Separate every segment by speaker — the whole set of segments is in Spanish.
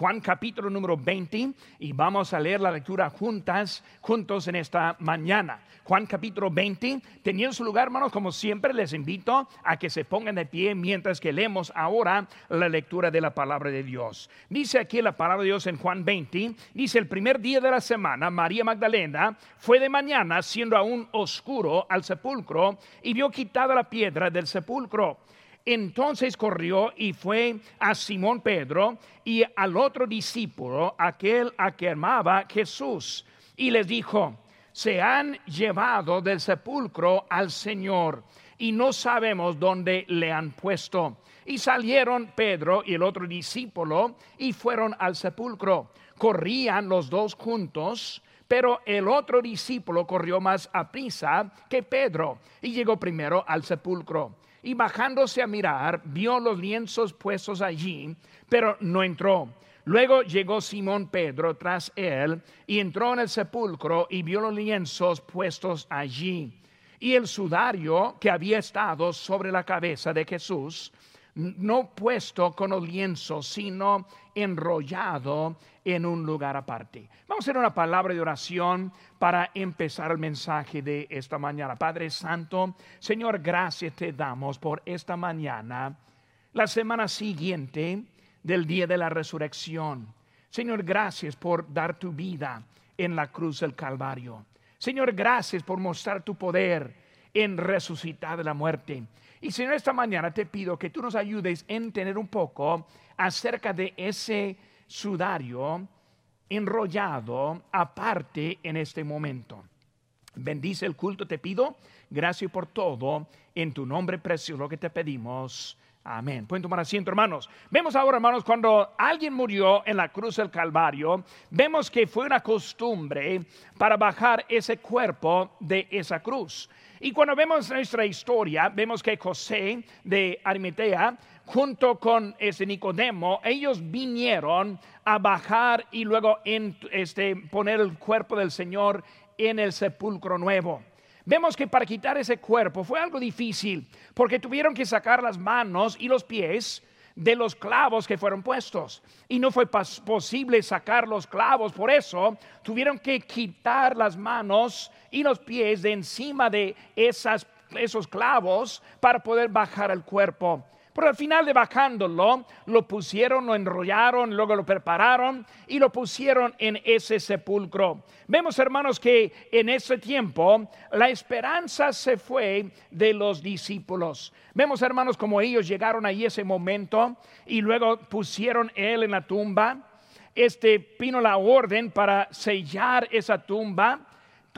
Speaker 1: Juan capítulo número 20 y vamos a leer la lectura juntas, juntos en esta mañana. Juan capítulo 20, teniendo su lugar, hermanos, como siempre les invito a que se pongan de pie mientras que leemos ahora la lectura de la palabra de Dios. Dice aquí la palabra de Dios en Juan 20, dice el primer día de la semana, María Magdalena fue de mañana, siendo aún oscuro, al sepulcro y vio quitada la piedra del sepulcro. Entonces corrió y fue a Simón Pedro y al otro discípulo, aquel a que amaba Jesús, y les dijo, se han llevado del sepulcro al Señor y no sabemos dónde le han puesto. Y salieron Pedro y el otro discípulo y fueron al sepulcro. Corrían los dos juntos, pero el otro discípulo corrió más a prisa que Pedro y llegó primero al sepulcro. Y bajándose a mirar, vio los lienzos puestos allí, pero no entró. Luego llegó Simón Pedro tras él y entró en el sepulcro y vio los lienzos puestos allí y el sudario que había estado sobre la cabeza de Jesús, no puesto con los lienzos, sino enrollado en un lugar aparte. Vamos a hacer una palabra de oración para empezar el mensaje de esta mañana. Padre Santo, Señor, gracias te damos por esta mañana. La semana siguiente del día de la resurrección. Señor, gracias por dar tu vida en la cruz del Calvario. Señor, gracias por mostrar tu poder en resucitar de la muerte. Y Señor, esta mañana te pido que tú nos ayudes a entender un poco acerca de ese sudario enrollado aparte en este momento. Bendice el culto, te pido. Gracias por todo. En tu nombre precioso que te pedimos. Amén. Pueden tomar asiento, hermanos. Vemos ahora, hermanos, cuando alguien murió en la cruz del Calvario, vemos que fue una costumbre para bajar ese cuerpo de esa cruz. Y cuando vemos nuestra historia, vemos que José de Arimatea, junto con ese Nicodemo, ellos vinieron a bajar y luego este, poner el cuerpo del Señor en el sepulcro nuevo. Vemos que para quitar ese cuerpo fue algo difícil, porque tuvieron que sacar las manos y los pies de los clavos que fueron puestos. Y no fue posible sacar los clavos, por eso tuvieron que quitar las manos y los pies de encima de esas, esos clavos para poder bajar el cuerpo. Pero al final de bajándolo, lo pusieron, lo enrollaron, luego lo prepararon y lo pusieron en ese sepulcro. Vemos, hermanos, que en ese tiempo la esperanza se fue de los discípulos. Vemos, hermanos, como ellos llegaron ahí ese momento y luego pusieron él en la tumba. Este vino la orden para sellar esa tumba,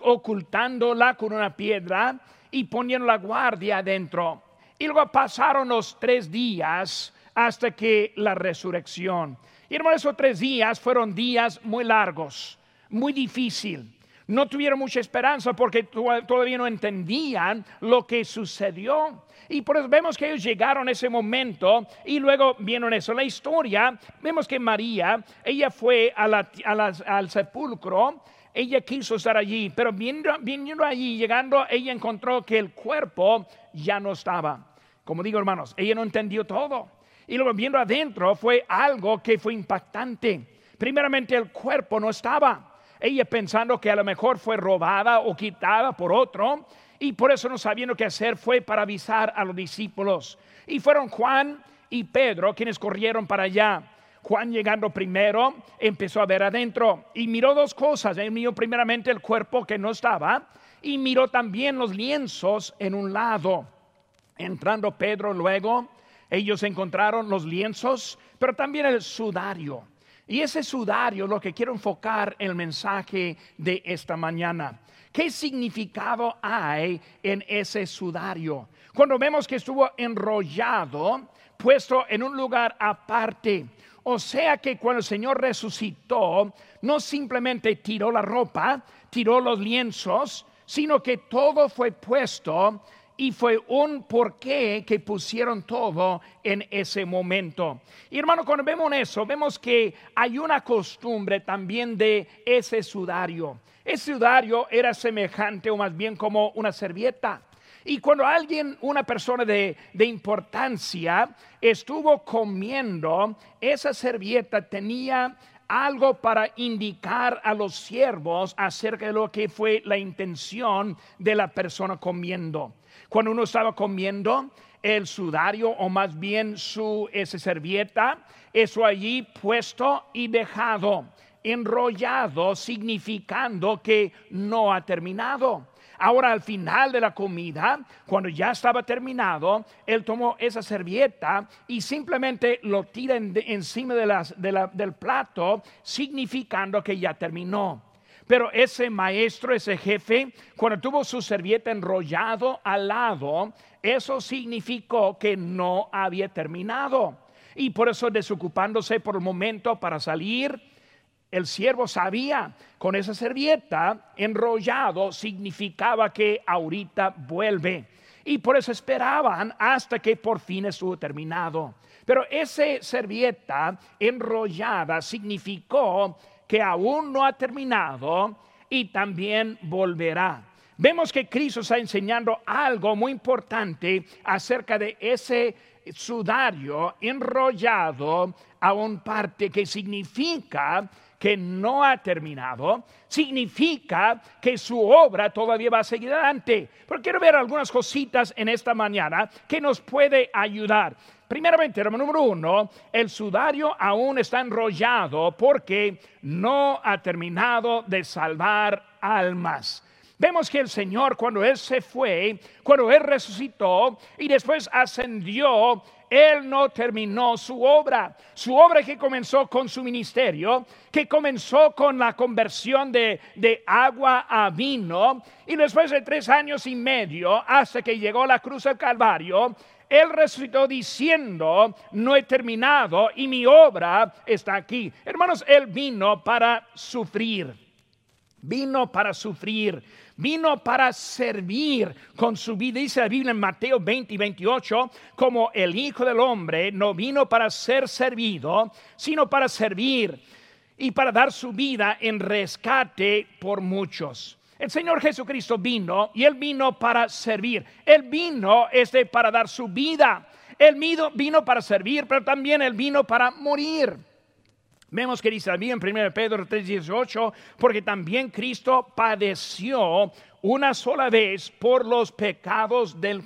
Speaker 1: ocultándola con una piedra y poniendo la guardia adentro. Y luego pasaron los tres días hasta que la resurrección. Y hermano, esos tres días fueron días muy largos, muy difíciles. No tuvieron mucha esperanza porque todavía no entendían lo que sucedió. Y por eso vemos que ellos llegaron a ese momento y luego vieron eso. La historia, vemos que María, ella fue al sepulcro, ella quiso estar allí, pero viendo, viendo allí, llegando, ella encontró que el cuerpo ya no estaba. Como digo, hermanos, ella no entendió todo. Y luego viendo adentro fue algo que fue impactante. Primeramente el cuerpo no estaba. Ella pensando que a lo mejor fue robada o quitada por otro. Y por eso no sabiendo qué hacer fue para avisar a los discípulos. Y fueron Juan y Pedro quienes corrieron para allá. Juan llegando primero empezó a ver adentro y miró dos cosas. Él miró primeramente el cuerpo que no estaba y miró también los lienzos en un lado. Entrando Pedro luego, ellos encontraron los lienzos, pero también el sudario. Y ese sudario lo que quiero enfocar el mensaje de esta mañana. ¿Qué significado hay en ese sudario? Cuando vemos que estuvo enrollado, puesto en un lugar aparte. O sea que cuando el Señor resucitó, no simplemente tiró la ropa, tiró los lienzos, sino que todo fue puesto y fue un porqué que pusieron todo en ese momento. Y hermano, cuando vemos eso, vemos que hay una costumbre también de ese sudario. Ese sudario era semejante o más bien como una servieta. Y cuando alguien, una persona de, de, importancia, estuvo comiendo, esa servilleta tenía algo para indicar a los siervos acerca de lo que fue la intención de la persona comiendo. Cuando uno estaba comiendo, el sudario o más bien su esa servilleta, eso allí puesto y dejado, enrollado, significando que no ha terminado. Ahora al final de la comida, cuando ya estaba terminado, él tomó esa servilleta y simplemente lo tira encima del plato, significando que ya terminó. Pero ese maestro, ese jefe, cuando tuvo su servilleta enrollado al lado, eso significó que no había terminado. Y por eso desocupándose por el momento para salir, el siervo sabía, con esa servilleta enrollado significaba que ahorita vuelve. Y por eso esperaban hasta que por fin estuvo terminado. Pero esa servilleta enrollada significó que aún no ha terminado y también volverá. Vemos que Cristo está enseñando algo muy importante acerca de ese sudario enrollado a un parte que significa que no ha terminado, significa que su obra todavía va a seguir adelante. Pero quiero ver algunas cositas en esta mañana que nos puede ayudar. Primeramente, número uno, el sudario aún está enrollado porque no ha terminado de salvar almas. Vemos que el Señor cuando Él se fue, cuando Él resucitó y después ascendió, Él no terminó su obra. Su obra que comenzó con su ministerio, que comenzó con la conversión de, de agua a vino y después de tres años y medio hasta que llegó la cruz del Calvario, él resucitó diciendo, no he terminado y mi obra está aquí. Hermanos, Él vino para sufrir. Vino para sufrir vino para servir con su vida. Dice la Biblia en Mateo 20 y 28, como el Hijo del Hombre no vino para ser servido, sino para servir y para dar su vida en rescate por muchos. El Señor Jesucristo vino y Él vino para servir. Él vino este, para dar su vida. Él vino, vino para servir, pero también Él vino para morir. Vemos que dice también en 1 Pedro 3:18, porque también Cristo padeció una sola vez por los pecados del,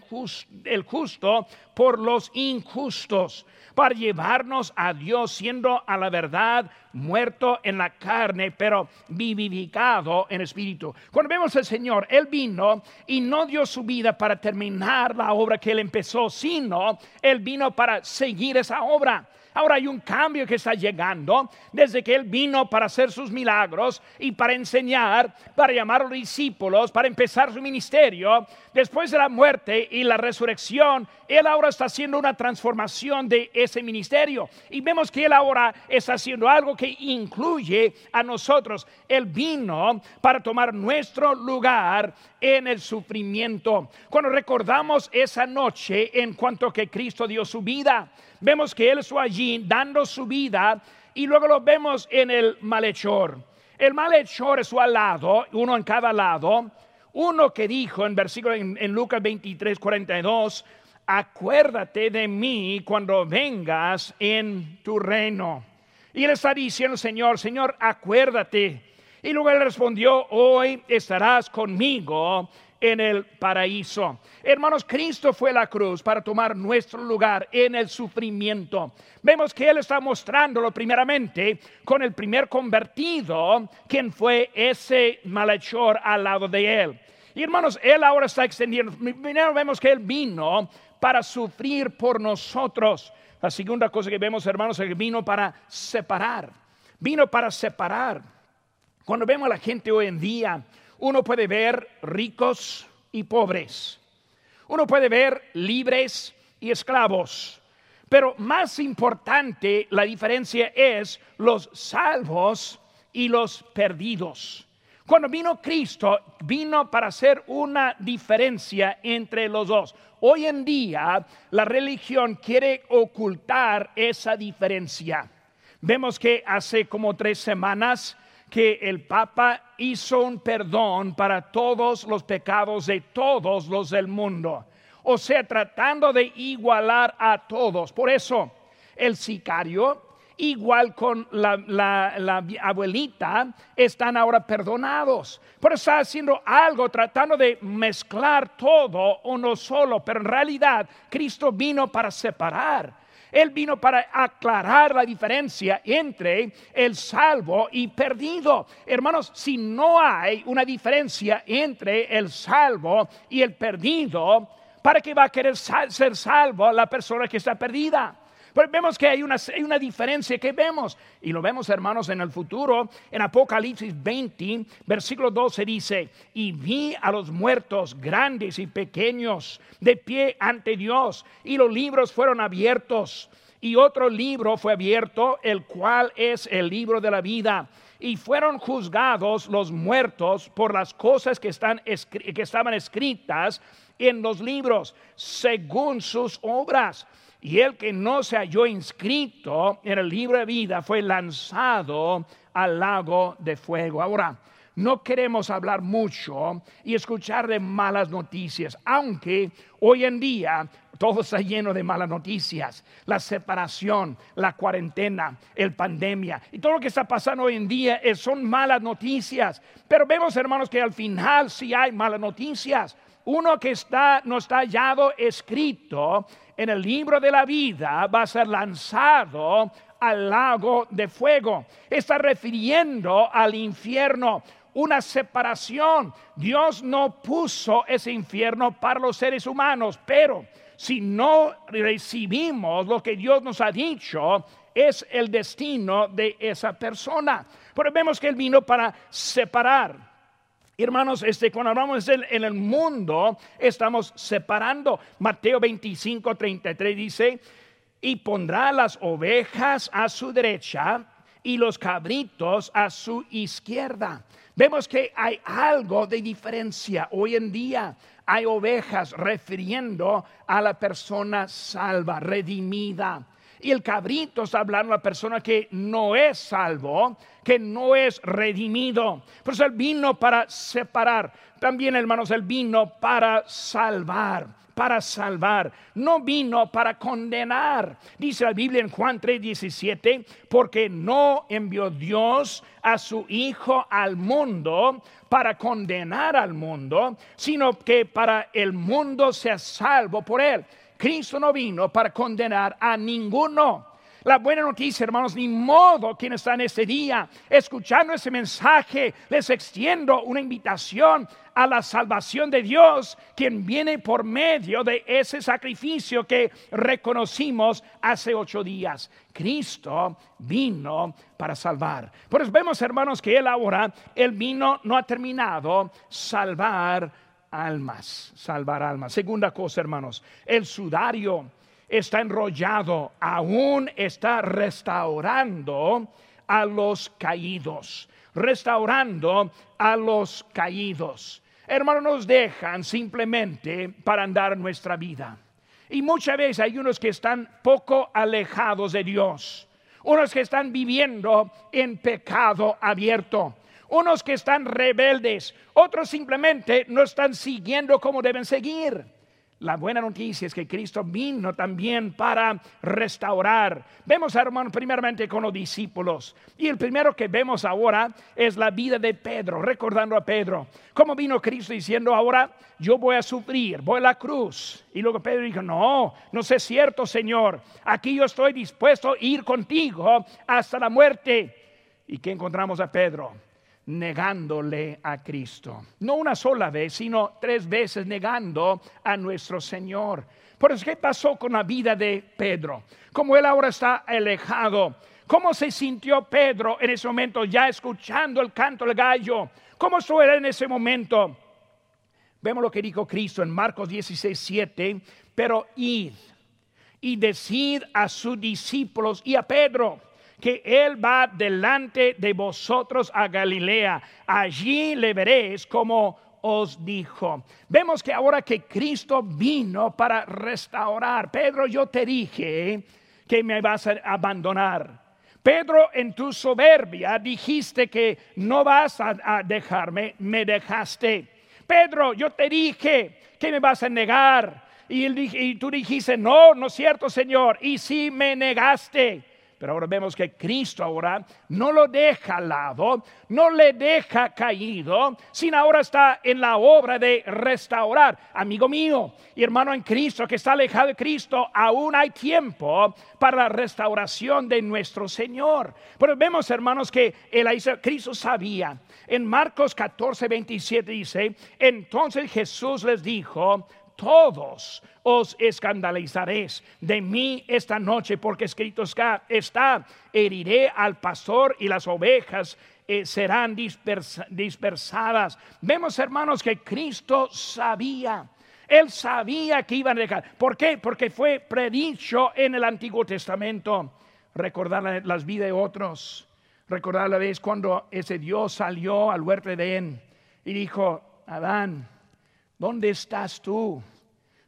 Speaker 1: justo, por los injustos, para llevarnos a Dios siendo a la verdad muerto en la carne, pero vivificado en espíritu. Cuando vemos al Señor, Él vino y no dio su vida para terminar la obra que Él empezó, sino Él vino para seguir esa obra. Ahora hay un cambio que está llegando desde que Él vino para hacer sus milagros y para enseñar, para llamar a los discípulos, para empezar su ministerio. Después de la muerte y la resurrección, Él ahora está haciendo una transformación de ese ministerio. Y vemos que Él ahora está haciendo algo que incluye a nosotros. Él vino para tomar nuestro lugar en el sufrimiento. Cuando recordamos esa noche en cuanto que Cristo dio su vida, vemos que Él estuvo allí dando su vida y luego lo vemos en el malhechor. El malhechor es al lado, uno en cada lado. Uno que dijo en versículo en, en Lucas 23, 42, acuérdate de mí cuando vengas en tu reino. Y él está diciendo, Señor, Señor, acuérdate. Y luego él respondió, hoy estarás conmigo en el paraíso. Hermanos, Cristo fue la cruz para tomar nuestro lugar en el sufrimiento. Vemos que Él está mostrándolo primeramente con el primer convertido, quien fue ese malhechor al lado de Él. Y hermanos, Él ahora está extendiendo. Primero vemos que Él vino para sufrir por nosotros. La segunda cosa que vemos, hermanos, es que vino para separar. Vino para separar. Cuando vemos a la gente hoy en día, uno puede ver ricos y pobres. Uno puede ver libres y esclavos. Pero más importante, la diferencia es los salvos y los perdidos. Cuando vino Cristo, vino para hacer una diferencia entre los dos. Hoy en día, la religión quiere ocultar esa diferencia. Vemos que hace como tres semanas que el Papa hizo un perdón para todos los pecados de todos los del mundo. O sea, tratando de igualar a todos. Por eso, el sicario, igual con la, abuelita, están ahora perdonados. Por eso está haciendo algo, tratando de mezclar todo uno solo, pero en realidad Cristo vino para separar. Él vino para aclarar la diferencia entre el salvo y perdido. Hermanos, si no hay una diferencia entre el salvo y el perdido, ¿para qué va a querer ser salvo la persona que está perdida? Pero vemos que hay una, hay una, diferencia que vemos, y lo vemos hermanos en el futuro, en Apocalipsis 20, versículo 12 dice, y vi a los muertos grandes y pequeños de pie ante Dios, y los libros fueron abiertos, y otro libro fue abierto, el cual es el libro de la vida y fueron juzgados los muertos por las cosas que, están, que estaban escritas en los libros, según sus obras y el que no se halló inscrito en el libro de vida fue lanzado al lago de fuego. Ahora, no queremos hablar mucho y escuchar de malas noticias, aunque hoy en día todo está lleno de malas noticias. La separación, la cuarentena, el pandemia y todo lo que está pasando hoy en día son malas noticias. Pero vemos, hermanos, que al final sí hay malas noticias. Uno que está, no está hallado escrito en el libro de la vida va a ser lanzado al lago de fuego. Está refiriendo al infierno, una separación. Dios no puso ese infierno para los seres humanos, pero si no recibimos lo que Dios nos ha dicho, es el destino de esa persona. Pero vemos que Él vino para separar. Hermanos, este, cuando hablamos en el mundo, estamos separando. Mateo 25, 33 dice, y pondrá las ovejas a su derecha y los cabritos a su izquierda. Vemos que hay algo de diferencia hoy en día. Hay ovejas refiriendo a la persona salva, redimida. Y el cabrito está hablando a la persona que no es salvo, que no es redimido. Pues él vino para separar. También, hermanos, él vino para salvar para salvar, no vino para condenar. Dice la Biblia en Juan 3:17, porque no envió Dios a su Hijo al mundo para condenar al mundo, sino que para el mundo sea salvo por él. Cristo no vino para condenar a ninguno. La buena noticia, hermanos, ni modo quien está en este día escuchando ese mensaje, les extiendo una invitación a la salvación de Dios, quien viene por medio de ese sacrificio que reconocimos hace ocho días. Cristo vino para salvar. Por eso vemos, hermanos, que Él ahora, el vino no ha terminado, salvar almas, salvar almas. Segunda cosa, hermanos, el sudario está enrollado, aún está restaurando a los caídos, restaurando a los caídos. Hermanos, nos dejan simplemente para andar nuestra vida. Y muchas veces hay unos que están poco alejados de Dios, unos que están viviendo en pecado abierto unos que están rebeldes, otros simplemente no están siguiendo como deben seguir. La buena noticia es que Cristo vino también para restaurar. Vemos, hermanos, primeramente con los discípulos. Y el primero que vemos ahora es la vida de Pedro, recordando a Pedro. ¿Cómo vino Cristo diciendo ahora, yo voy a sufrir, voy a la cruz? Y luego Pedro dijo, no, no sé cierto, Señor. Aquí yo estoy dispuesto a ir contigo hasta la muerte. ¿Y qué encontramos a Pedro? Negándole a Cristo. No una sola vez, sino tres veces negando a nuestro Señor. Por eso, ¿qué pasó con la vida de Pedro? Como él ahora está alejado, ¿cómo se sintió Pedro en ese momento ya escuchando el canto del gallo? ¿Cómo él en ese momento? Vemos lo que dijo Cristo en Marcos 16, 7, pero id y decid a sus discípulos y a Pedro que Él va delante de vosotros a Galilea. Allí le veréis como os dijo. Vemos que ahora que Cristo vino para restaurar, Pedro, yo te dije que me vas a abandonar. Pedro, en tu soberbia dijiste que no vas a, dejarme, me dejaste. Pedro, yo te dije que me vas a negar. Y, tú dijiste, no, no es cierto, Señor. Y si me negaste. Pero ahora vemos que Cristo ahora no lo deja al lado, no le deja caído, sino ahora está en la obra de restaurar. Amigo mío y hermano en Cristo que está alejado de Cristo, aún hay tiempo para la restauración de nuestro Señor. Pero vemos, hermanos, que el Cristo sabía. En Marcos 14, 27 dice, entonces Jesús les dijo, todos os escandalizaréis de mí esta noche, porque escrito está, heriré al pastor y las ovejas eh, serán dispersadas. Vemos, hermanos, que Cristo sabía. Él sabía que iban a dejar. ¿Por qué? Porque fue predicho en el Antiguo Testamento. Recordar las vidas de otros. Recordar la vez cuando ese Dios salió al huerto de Edén y dijo, Adán, ¿dónde estás tú?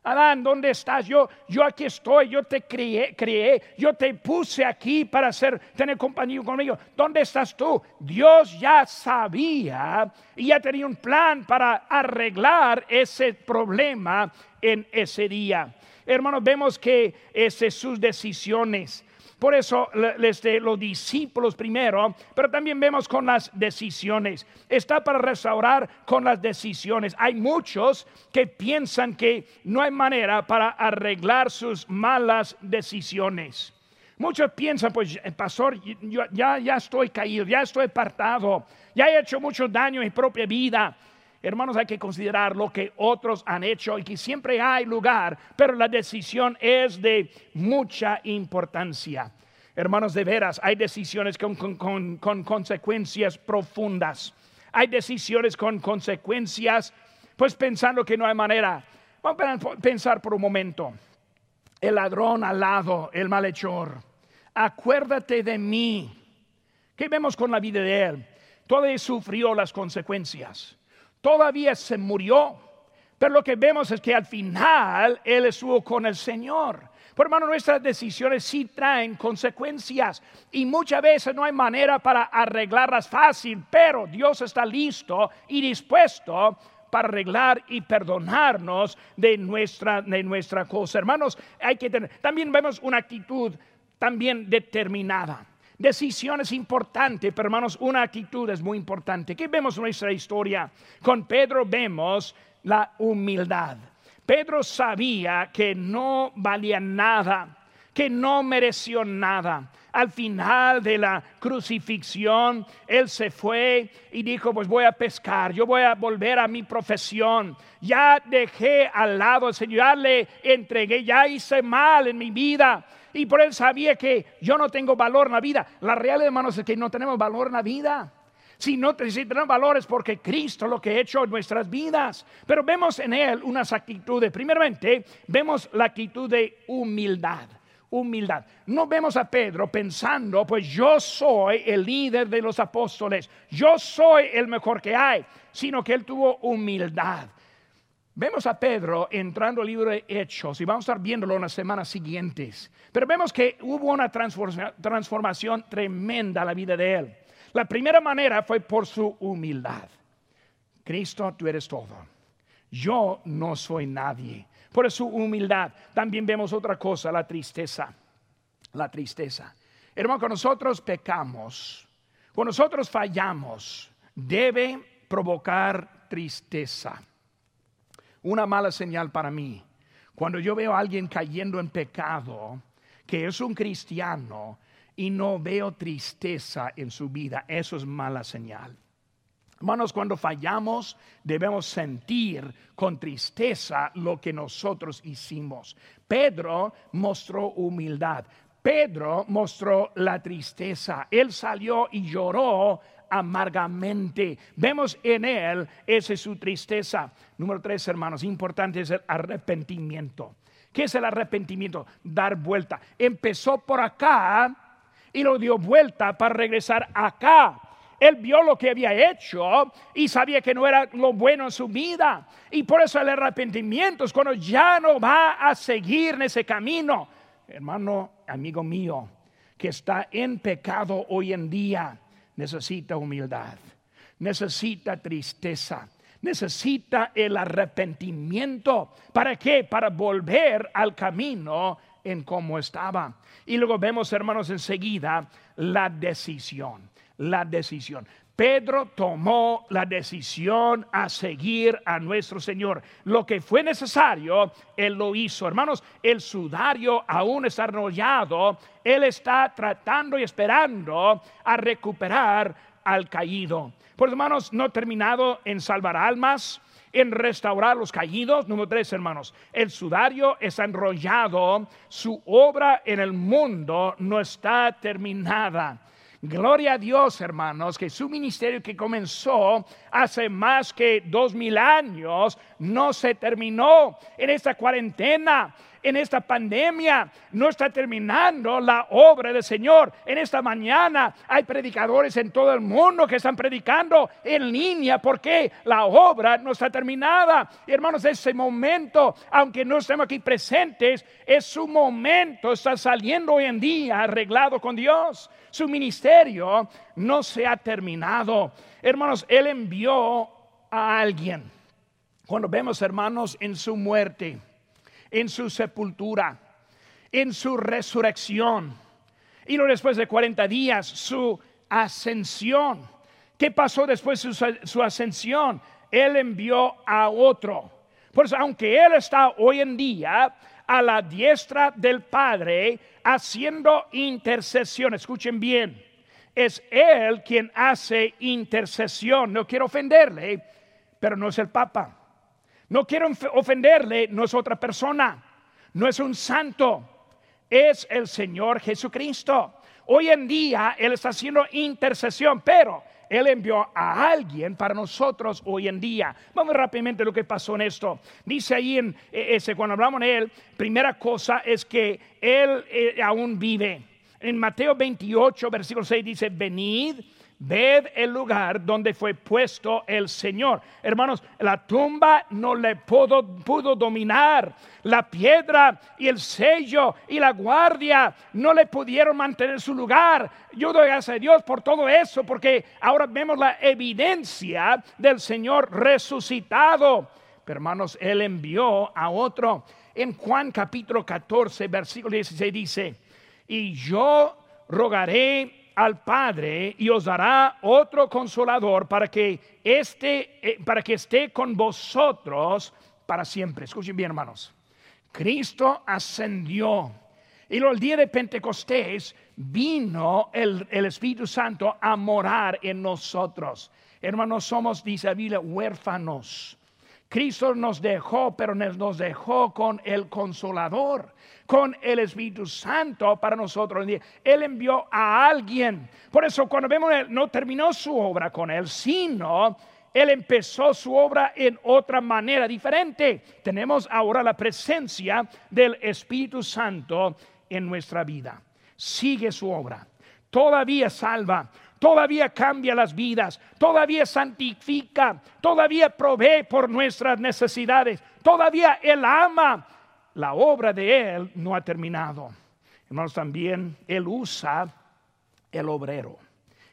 Speaker 1: Adán, ¿dónde estás? Yo, yo aquí estoy, yo te crié, crié, yo te puse aquí para hacer, tener compañía conmigo. ¿Dónde estás tú? Dios ya sabía y ya tenía un plan para arreglar ese problema en ese día. Hermanos, vemos que es sus decisiones por eso los discípulos primero, pero también vemos con las decisiones. Está para restaurar con las decisiones. Hay muchos que piensan que no hay manera para arreglar sus malas decisiones. Muchos piensan, pues, eh, pastor, ya, ya estoy caído, ya estoy apartado, ya he hecho mucho daño en mi propia vida. Hermanos, hay que considerar lo que otros han hecho y que siempre hay lugar, pero la decisión es de mucha importancia. Hermanos, de veras, hay decisiones con, consecuencias profundas. Hay decisiones con consecuencias, pues pensando que no hay manera. Vamos a pensar por un momento. El ladrón al lado, el malhechor. Acuérdate de mí. ¿Qué vemos con la vida de él? Todavía sufrió las consecuencias todavía se murió. Pero lo que vemos es que al final Él estuvo con el Señor. Por hermano, nuestras decisiones sí traen consecuencias y muchas veces no hay manera para arreglarlas fácil, pero Dios está listo y dispuesto para arreglar y perdonarnos de nuestra, de nuestra cosa. Hermanos, hay que tener, también vemos una actitud también determinada. Decisiones importantes, pero hermanos, una actitud es muy importante. ¿Qué vemos en nuestra historia? Con Pedro vemos la humildad. Pedro sabía que no valía nada, que no mereció nada. Al final de la crucifixión, él se fue y dijo, pues voy a pescar, yo voy a volver a mi profesión. Ya dejé al lado al Señor, ya le entregué, ya hice mal en mi vida y por él sabía que yo no tengo valor en la vida. La realidad, hermanos, es que no tenemos valor en la vida. Si no tenemos valores porque Cristo lo que ha hecho en nuestras vidas. Pero vemos en él unas actitudes. Primeramente, vemos la actitud de humildad. Humildad. No vemos a Pedro pensando, pues yo soy el líder de los apóstoles, yo soy el mejor que hay, sino que él tuvo humildad. Vemos a Pedro entrando al libro de Hechos y vamos a estar viéndolo en las semanas siguientes. Pero vemos que hubo una transformación tremenda en la vida de él. La primera manera fue por su humildad. Cristo, tú eres todo. Yo no soy nadie. Por su humildad. También vemos otra cosa, la tristeza. La tristeza. Hermano, cuando nosotros pecamos, cuando nosotros fallamos, debe provocar tristeza una mala señal para mí. Cuando yo veo a alguien cayendo en pecado, que es un cristiano, y no veo tristeza en su vida, eso es mala señal. Hermanos, cuando fallamos debemos sentir con tristeza lo que nosotros hicimos. Pedro mostró humildad. Pedro mostró la tristeza. Él salió y lloró amargamente. Vemos en él esa es su tristeza. Número tres, hermanos, importante es el arrepentimiento. ¿Qué es el arrepentimiento? Dar vuelta. Empezó por acá y lo dio vuelta para regresar acá. Él vio lo que había hecho y sabía que no era lo bueno en su vida. Y por eso el arrepentimiento es cuando ya no va a seguir en ese camino. Hermano, amigo mío, que está en pecado hoy en día necesita humildad, necesita tristeza, necesita el arrepentimiento. ¿Para qué? Para volver al camino en cómo estaba. Y luego vemos, hermanos, enseguida la decisión, la decisión. Pedro tomó la decisión a seguir a nuestro Señor. Lo que fue necesario, Él lo hizo. Hermanos, el sudario aún está enrollado. Él está tratando y esperando a recuperar al caído. Por hermanos, no terminado en salvar almas, en restaurar los caídos. Número tres, hermanos, el sudario está enrollado. Su obra en el mundo no está terminada. Gloria a Dios, hermanos, que su ministerio que comenzó hace más que dos mil años no se terminó. En esta cuarentena en esta pandemia no está terminando la obra del Señor. En esta mañana hay predicadores en todo el mundo que están predicando en línea porque la obra no está terminada. hermanos, ese momento, aunque no estemos aquí presentes, es su momento, está saliendo hoy en día arreglado con Dios. Su ministerio no se ha terminado. Hermanos, Él envió a alguien. Cuando vemos, hermanos, en su muerte, en su sepultura, en su resurrección. Y luego después de 40 días, su ascensión. ¿Qué pasó después de su, su ascensión? Él envió a otro. Por eso, aunque Él está hoy en día a la diestra del Padre haciendo intercesión, escuchen bien, es Él quien hace intercesión. No quiero ofenderle, pero no es el Papa. No quiero ofenderle, no es otra persona, no es un santo, es el Señor Jesucristo. Hoy en día Él está haciendo intercesión, pero Él envió a alguien para nosotros hoy en día. Vamos rápidamente a lo que pasó en esto. Dice ahí en e, ese, cuando hablamos de Él, primera cosa es que Él eh, aún vive. En Mateo 28, versículo 6 dice, venid Ved el lugar donde fue puesto el Señor. Hermanos, la tumba no le pudo, pudo, dominar. La piedra y el sello y la guardia no le pudieron mantener su lugar. Yo doy gracias a Dios por todo eso, porque ahora vemos la evidencia del Señor resucitado. Pero hermanos, Él envió a otro. En Juan capítulo 14, versículo 16 dice, y yo rogaré al Padre y os dará otro consolador para que esté, eh, para que esté con vosotros para siempre. Escuchen bien, hermanos. Cristo ascendió. Y el día de Pentecostés vino el, el, Espíritu Santo a morar en nosotros. Hermanos, somos, dice Biblia, huérfanos. Cristo nos dejó, pero nos dejó con el consolador, con el Espíritu Santo para nosotros. Él envió a alguien. Por eso cuando vemos, no terminó su obra con él, sino él empezó su obra en otra manera diferente. Tenemos ahora la presencia del Espíritu Santo en nuestra vida. Sigue su obra. Todavía salva, todavía cambia las vidas, todavía santifica, todavía provee por nuestras necesidades, todavía Él ama. La obra de Él no ha terminado. Hermanos, también Él usa el obrero.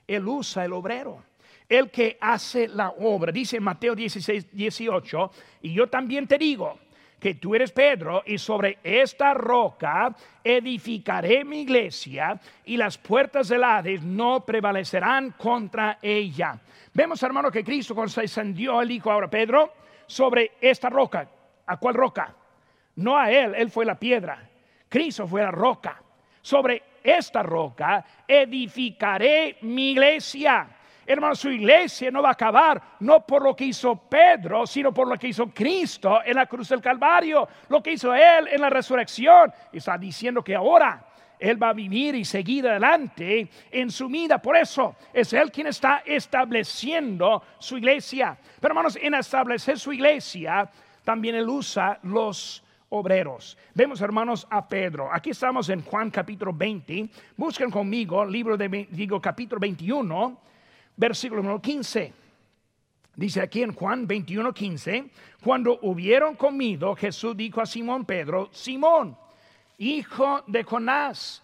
Speaker 1: Él usa el obrero. El que hace la obra. Dice Mateo 16, 18, y yo también te digo, que tú eres Pedro y sobre esta roca edificaré mi iglesia y las puertas del Hades no prevalecerán contra ella. Vemos, hermano, que Cristo cuando se encendió, él dijo ahora, Pedro, sobre esta roca. ¿A cuál roca? No a él, él fue la piedra. Cristo fue la roca. Sobre esta roca edificaré mi iglesia Hermano, su iglesia no va a acabar no por lo que hizo Pedro, sino por lo que hizo Cristo en la cruz del Calvario, lo que hizo Él en la resurrección. Está diciendo que ahora Él va a vivir y seguir adelante en su vida. Por eso es Él quien está estableciendo su iglesia. Pero hermanos, en establecer su iglesia, también Él usa los obreros. Vemos, hermanos, a Pedro. Aquí estamos en Juan capítulo 20. Busquen conmigo, libro de, digo, capítulo 21 versículo número 15. Dice aquí en Juan 21, 15, cuando hubieron comido, Jesús dijo a Simón Pedro, Simón, hijo de Jonás,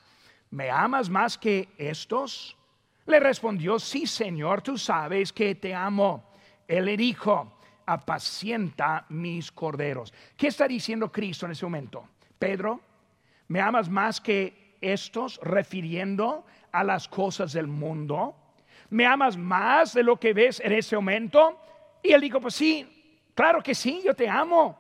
Speaker 1: ¿me amas más que estos? Le respondió, sí, Señor, tú sabes que te amo. Él le dijo, apacienta mis corderos. ¿Qué está diciendo Cristo en ese momento? Pedro, ¿me amas más que estos refiriendo a las cosas del mundo? ¿Me amas más de lo que ves en ese momento? Y él dijo, pues sí, claro que sí, yo te amo.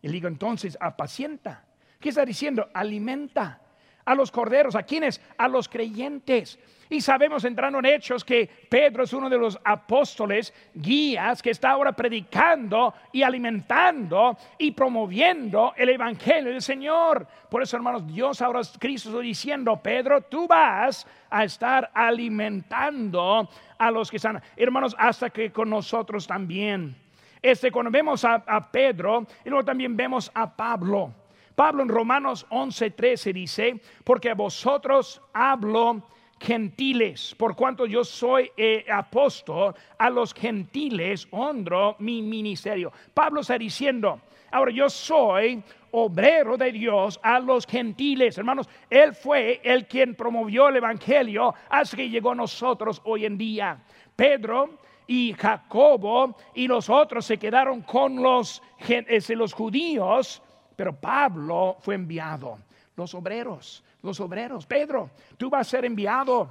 Speaker 1: Y le digo, entonces, apacienta. ¿Qué está diciendo? Alimenta a los corderos. ¿A quiénes? A los creyentes. Y sabemos entrando en hechos que Pedro es uno de los apóstoles, guías, que está ahora predicando y alimentando y promoviendo el Evangelio del Señor. Por eso, hermanos, Dios ahora, Cristo está diciendo, Pedro, tú vas a estar alimentando a los que están, hermanos, hasta que con nosotros también. Este, cuando vemos a, a Pedro, y luego también vemos a Pablo. Pablo en Romanos 11:13 dice, porque a vosotros hablo gentiles, por cuanto yo soy eh, apóstol, a los gentiles honro mi ministerio. Pablo está diciendo, ahora yo soy obrero de Dios a los gentiles. Hermanos, Él fue el quien promovió el Evangelio hasta que llegó a nosotros hoy en día. Pedro y Jacobo y los otros se quedaron con los, eh, los judíos, pero Pablo fue enviado, los obreros los obreros. Pedro, tú vas a ser enviado.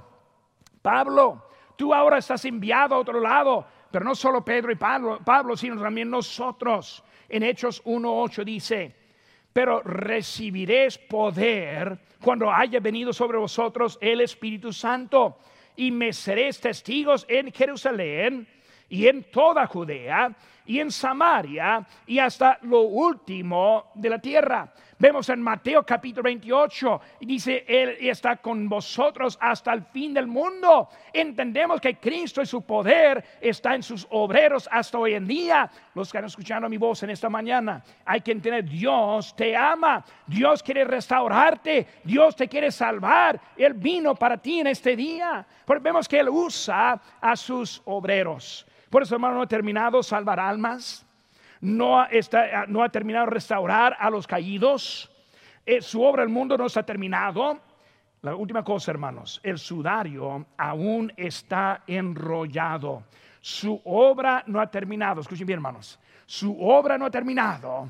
Speaker 1: Pablo, tú ahora estás enviado a otro lado. Pero no solo Pedro y Pablo, Pablo sino también nosotros. En Hechos 1.8 dice, pero recibiréis poder cuando haya venido sobre vosotros el Espíritu Santo y me seréis testigos en Jerusalén y en toda Judea y en Samaria y hasta lo último de la tierra. Vemos en Mateo capítulo 28 y dice, Él está con vosotros hasta el fin del mundo. Entendemos que Cristo y su poder está en sus obreros hasta hoy en día. Los que han escuchado mi voz en esta mañana, hay que entender, Dios te ama, Dios quiere restaurarte, Dios te quiere salvar. Él vino para ti en este día. Porque vemos que Él usa a sus obreros. Por eso, hermano, no he terminado salvar almas no, está, no ha terminado restaurar a los caídos. Eh, su obra el mundo no está terminado. La última cosa, hermanos, el sudario aún está enrollado. Su obra no ha terminado. Escuchen bien, hermanos. Su obra no ha terminado.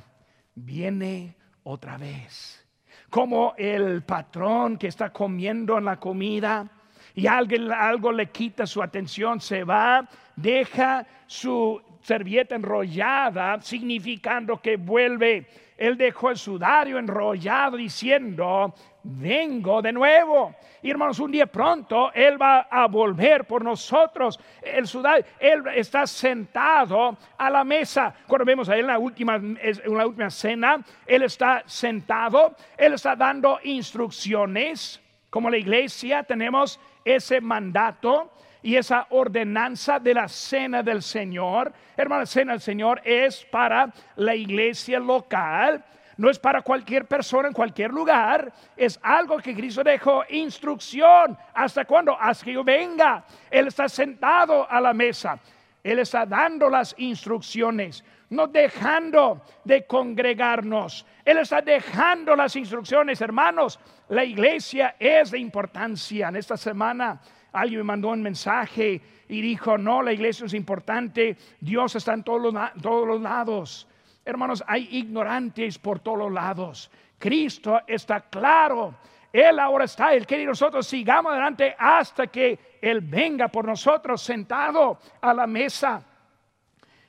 Speaker 1: Viene otra vez. Como el patrón que está comiendo en la comida y alguien, algo le quita su atención, se va, deja su servilleta enrollada, significando que vuelve. Él dejó el sudario enrollado diciendo, vengo de nuevo. Y hermanos, un día pronto Él va a volver por nosotros. El sudario, Él está sentado a la mesa. Cuando vemos a Él en la última, en la última cena, Él está sentado, Él está dando instrucciones. Como la iglesia tenemos ese mandato y esa ordenanza de la cena del Señor. Hermana, la cena del Señor es para la iglesia local. No es para cualquier persona en cualquier lugar. Es algo que Cristo dejó instrucción. ¿Hasta cuándo? Hasta que yo venga. Él está sentado a la mesa. Él está dando las instrucciones, no dejando de congregarnos. Él está dejando las instrucciones, hermanos. La iglesia es de importancia en esta semana. Alguien me mandó un mensaje y dijo, no, la iglesia es importante, Dios está en todos los, todos los lados. Hermanos, hay ignorantes por todos los lados. Cristo está claro. Él ahora está, Él quiere que nosotros sigamos adelante hasta que Él venga por nosotros sentado a la mesa,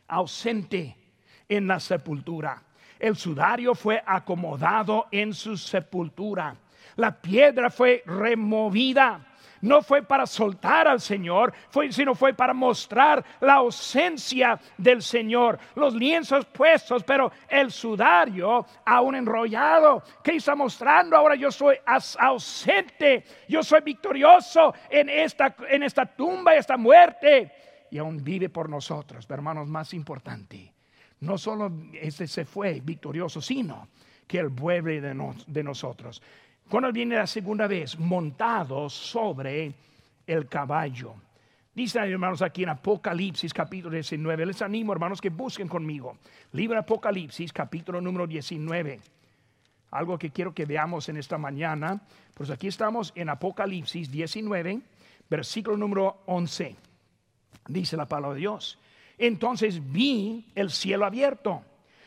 Speaker 1: ausente en la sepultura. El sudario fue acomodado en su sepultura. La piedra fue removida no fue para soltar al Señor, fue, sino fue para mostrar la ausencia del Señor. Los lienzos puestos, pero el sudario aún enrollado. ¿Qué está mostrando? Ahora yo soy ausente, yo soy victorioso en esta, en esta tumba, esta muerte. Y aún vive por nosotros, hermanos, más importante. No solo ese se fue victorioso, sino que Él vuelve de, nosotros. Cuando viene la segunda vez, montado sobre el caballo. Dice hermanos aquí en Apocalipsis capítulo 19. Les animo hermanos que busquen conmigo. Libro Apocalipsis capítulo número 19. algo que quiero que veamos en esta mañana. Pues aquí estamos en Apocalipsis 19, versículo número 11. Dice la palabra de Dios. Entonces vi el cielo abierto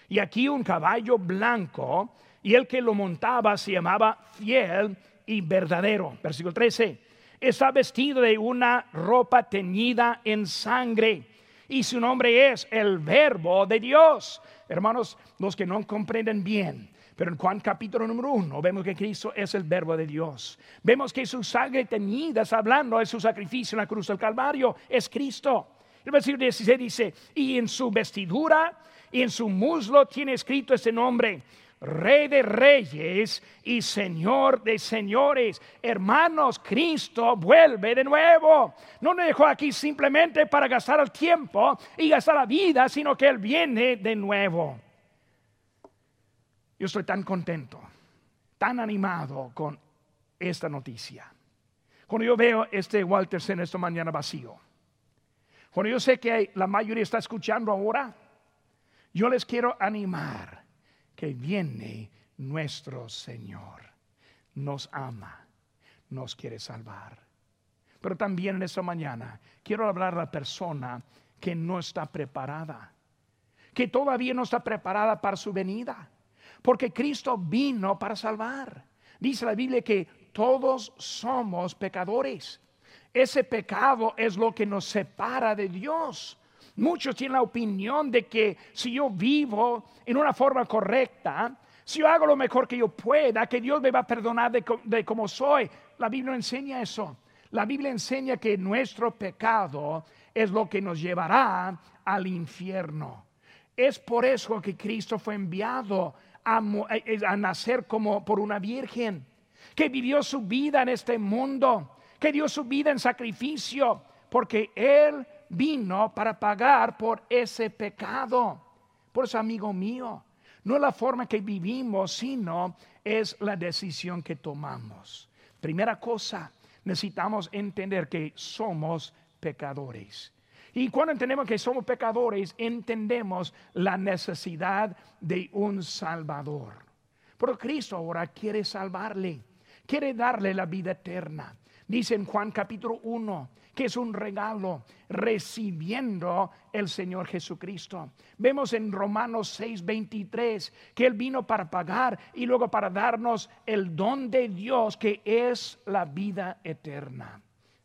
Speaker 1: y aquí un caballo blanco y el que lo montaba se llamaba fiel y verdadero. Versículo 13. Está vestido de una ropa teñida en sangre y su nombre es el verbo de Dios. Hermanos, los que no comprenden bien, pero en Juan capítulo número uno vemos que Cristo es el verbo de Dios. Vemos que su sangre teñida está hablando de su sacrificio en la cruz del Calvario. Es Cristo. El versículo 16 dice, y en su vestidura y en su muslo tiene escrito este nombre. Rey de reyes y Señor de señores. Hermanos, Cristo vuelve de nuevo. No nos dejó aquí simplemente para gastar el tiempo y gastar la vida, sino que Él viene de nuevo. Yo estoy tan contento, tan animado con esta noticia. Cuando yo veo este Walter en esta mañana vacío, cuando yo sé que la mayoría está escuchando ahora, yo les quiero animar que viene nuestro Señor. Nos ama, nos quiere salvar. Pero también en esta mañana quiero hablar a la persona que no está preparada, que todavía no está preparada para su venida porque Cristo vino para salvar. Dice la Biblia que todos somos pecadores. Ese pecado es lo que nos separa de Dios. Muchos tienen la opinión de que si yo vivo en una forma correcta, si yo hago lo mejor que yo pueda, que Dios me va a perdonar de, como soy. La Biblia enseña eso. La Biblia enseña que nuestro pecado es lo que nos llevará al infierno. Es por eso que Cristo fue enviado a, nacer como por una virgen, que vivió su vida en este mundo, que dio su vida en sacrificio, porque Él vino para pagar por ese pecado. Por eso, amigo mío, no es la forma que vivimos, sino es la decisión que tomamos. Primera cosa, necesitamos entender que somos pecadores. Y cuando entendemos que somos pecadores, entendemos la necesidad de un Salvador. Pero Cristo ahora quiere salvarle, quiere darle la vida eterna. Dice en Juan capítulo 1 que es un regalo recibiendo el Señor Jesucristo. Vemos en Romanos 6:23 que Él vino para pagar y luego para darnos el don de Dios que es la vida eterna.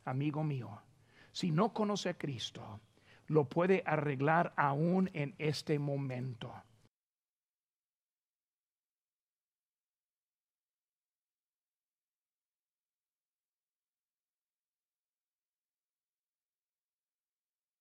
Speaker 1: Amigo mío, si no conoce a Cristo, lo puede arreglar aún en este momento.